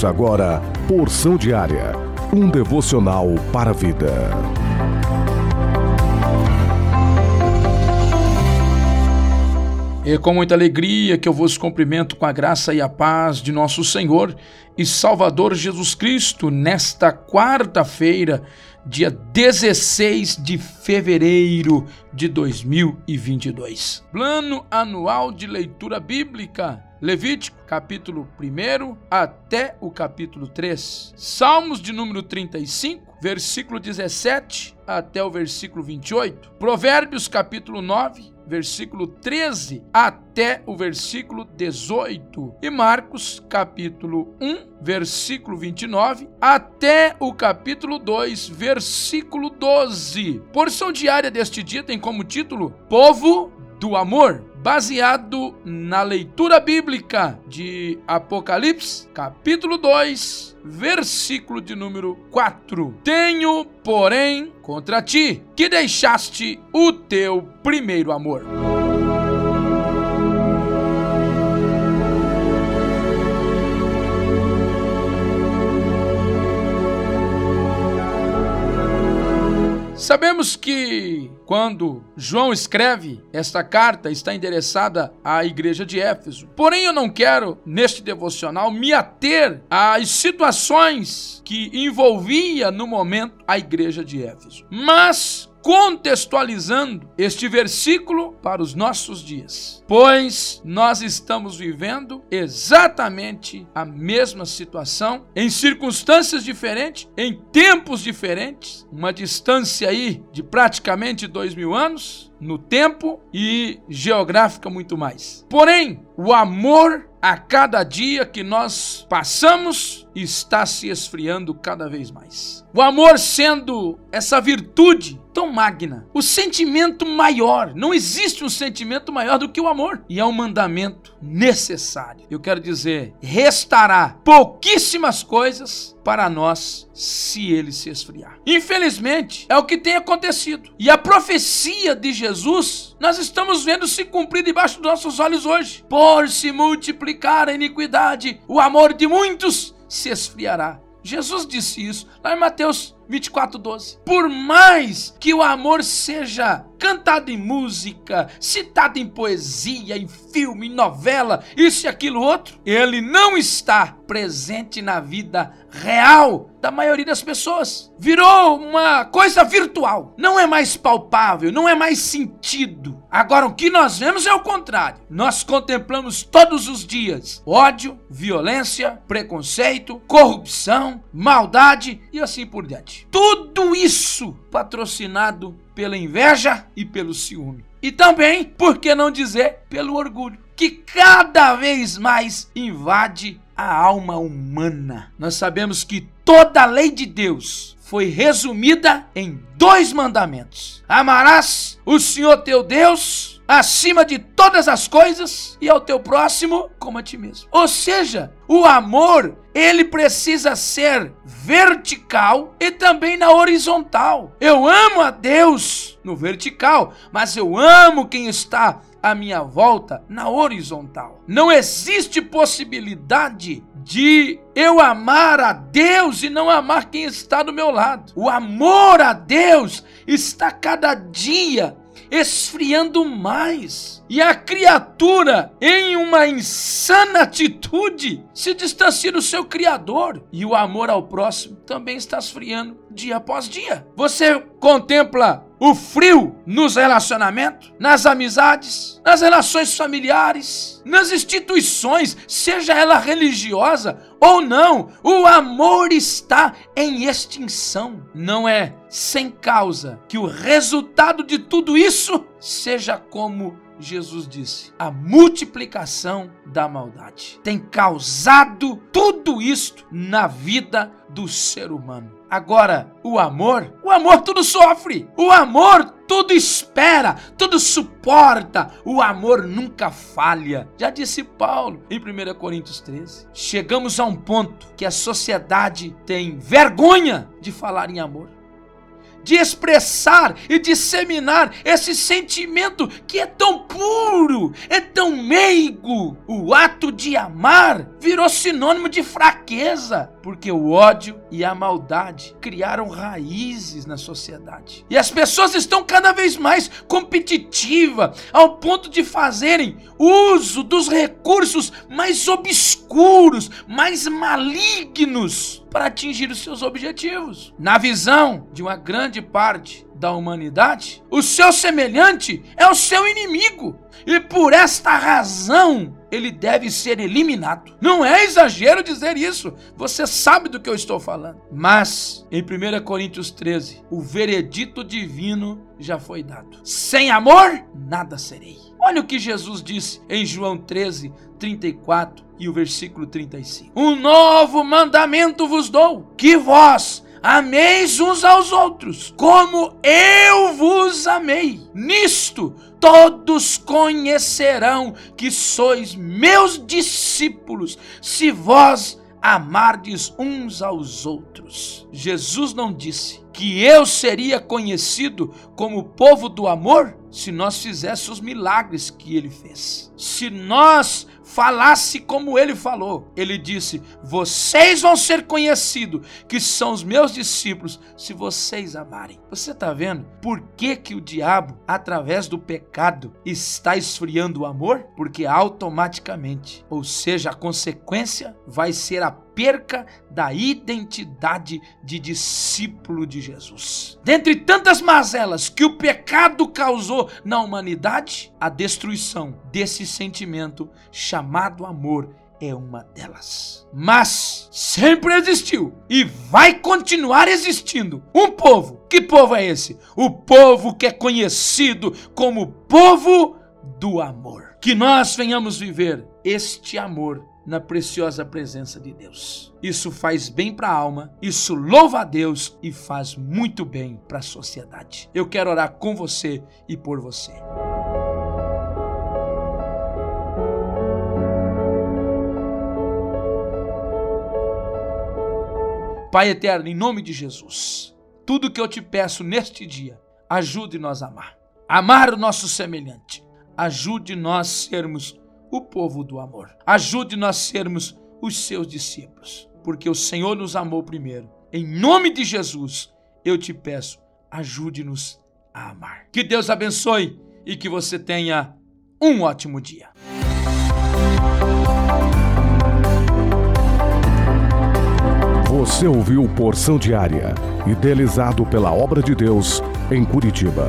Ouça agora Porção Diária, um devocional para a vida. É com muita alegria que eu vos cumprimento com a graça e a paz de nosso Senhor e Salvador Jesus Cristo nesta quarta-feira, dia 16 de fevereiro de 2022. Plano anual de leitura bíblica. Levítico, capítulo 1 até o capítulo 3. Salmos de número 35, versículo 17 até o versículo 28. Provérbios, capítulo 9, versículo 13 até o versículo 18. E Marcos, capítulo 1, versículo 29 até o capítulo 2, versículo 12. Porção diária deste dia tem como título Povo do Amor baseado na leitura bíblica de Apocalipse, capítulo 2, versículo de número 4. Tenho, porém, contra ti que deixaste o teu primeiro amor. Sabemos que quando João escreve esta carta, está endereçada à igreja de Éfeso. Porém, eu não quero, neste devocional, me ater às situações que envolvia no momento a igreja de Éfeso. Mas contextualizando este versículo para os nossos dias, pois nós estamos vivendo exatamente a mesma situação, em circunstâncias diferentes, em tempos diferentes, uma distância aí de praticamente dois mil anos no tempo e geográfica muito mais. Porém, o amor a cada dia que nós passamos está se esfriando cada vez mais. O amor sendo essa virtude tão magna, o sentimento maior, não existe um sentimento maior do que o amor, e é um mandamento necessário. Eu quero dizer, restará pouquíssimas coisas para nós se ele se esfriar. Infelizmente, é o que tem acontecido. E a profecia de Jesus, nós estamos vendo se cumprir debaixo dos nossos olhos hoje. Por se multiplicar a iniquidade, o amor de muitos se esfriará. Jesus disse isso lá em Mateus 24, 12. Por mais que o amor seja cantado em música, citado em poesia, em filme, em novela, isso e aquilo outro, ele não está presente na vida real da maioria das pessoas. Virou uma coisa virtual, não é mais palpável, não é mais sentido. Agora o que nós vemos é o contrário. Nós contemplamos todos os dias ódio, violência, preconceito, corrupção, maldade e assim por diante. Tudo isso patrocinado pela inveja e pelo ciúme. E também, por que não dizer, pelo orgulho, que cada vez mais invade a alma humana. Nós sabemos que toda lei de Deus foi resumida em dois mandamentos: Amarás o Senhor teu Deus acima de todas as coisas e ao teu próximo como a ti mesmo. Ou seja, o amor, ele precisa ser vertical e também na horizontal. Eu amo a Deus no vertical, mas eu amo quem está à minha volta na horizontal. Não existe possibilidade de eu amar a Deus e não amar quem está do meu lado. O amor a Deus está cada dia esfriando mais. E a criatura, em uma insana atitude, se distancia do seu Criador. E o amor ao próximo também está esfriando dia após dia. Você contempla o frio nos relacionamentos, nas amizades, nas relações familiares, nas instituições, seja ela religiosa ou não, o amor está em extinção. Não é sem causa que o resultado de tudo isso seja como Jesus disse: a multiplicação da maldade tem causado tudo isto na vida do ser humano. Agora, o amor, o amor tudo sofre, o amor tudo espera, tudo suporta, o amor nunca falha. Já disse Paulo em 1 Coríntios 13. Chegamos a um ponto que a sociedade tem vergonha de falar em amor de expressar e disseminar esse sentimento que é tão puro, é tão meigo. O ato de amar virou sinônimo de fraqueza, porque o ódio e a maldade criaram raízes na sociedade. E as pessoas estão cada vez mais competitivas, ao ponto de fazerem uso dos recursos mais obscuros, mais malignos para atingir os seus objetivos. Na visão de uma grande parte da humanidade, o seu semelhante é o seu inimigo. E por esta razão, ele deve ser eliminado. Não é exagero dizer isso. Você sabe do que eu estou falando. Mas, em 1 Coríntios 13, o veredito divino já foi dado. Sem amor, nada serei. Olha o que Jesus disse em João 13, 34 e o versículo 35. Um novo mandamento vos dou, que vós ameis uns aos outros, como eu vos amei. Nisto todos conhecerão que sois meus discípulos, se vós amardes uns aos outros. Jesus não disse que eu seria conhecido como povo do amor se nós fizéssemos os milagres que ele fez. Se nós falasse como ele falou. Ele disse: Vocês vão ser conhecidos que são os meus discípulos se vocês amarem. Você está vendo por que, que o diabo, através do pecado, está esfriando o amor? Porque automaticamente, ou seja, a consequência vai ser a perca da identidade de discípulo de Jesus. Dentre tantas mazelas que o pecado causou na humanidade, a destruição desse sentimento chamado amor é uma delas. Mas sempre existiu e vai continuar existindo um povo. Que povo é esse? O povo que é conhecido como povo do amor. Que nós venhamos viver este amor na preciosa presença de Deus. Isso faz bem para a alma, isso louva a Deus e faz muito bem para a sociedade. Eu quero orar com você e por você. Pai eterno, em nome de Jesus, tudo que eu te peço neste dia, ajude-nos a amar. Amar o nosso semelhante. Ajude nós sermos o povo do amor. Ajude-nos a sermos os seus discípulos, porque o Senhor nos amou primeiro. Em nome de Jesus, eu te peço, ajude-nos a amar. Que Deus abençoe e que você tenha um ótimo dia. Você ouviu Porção Diária, idealizado pela Obra de Deus em Curitiba.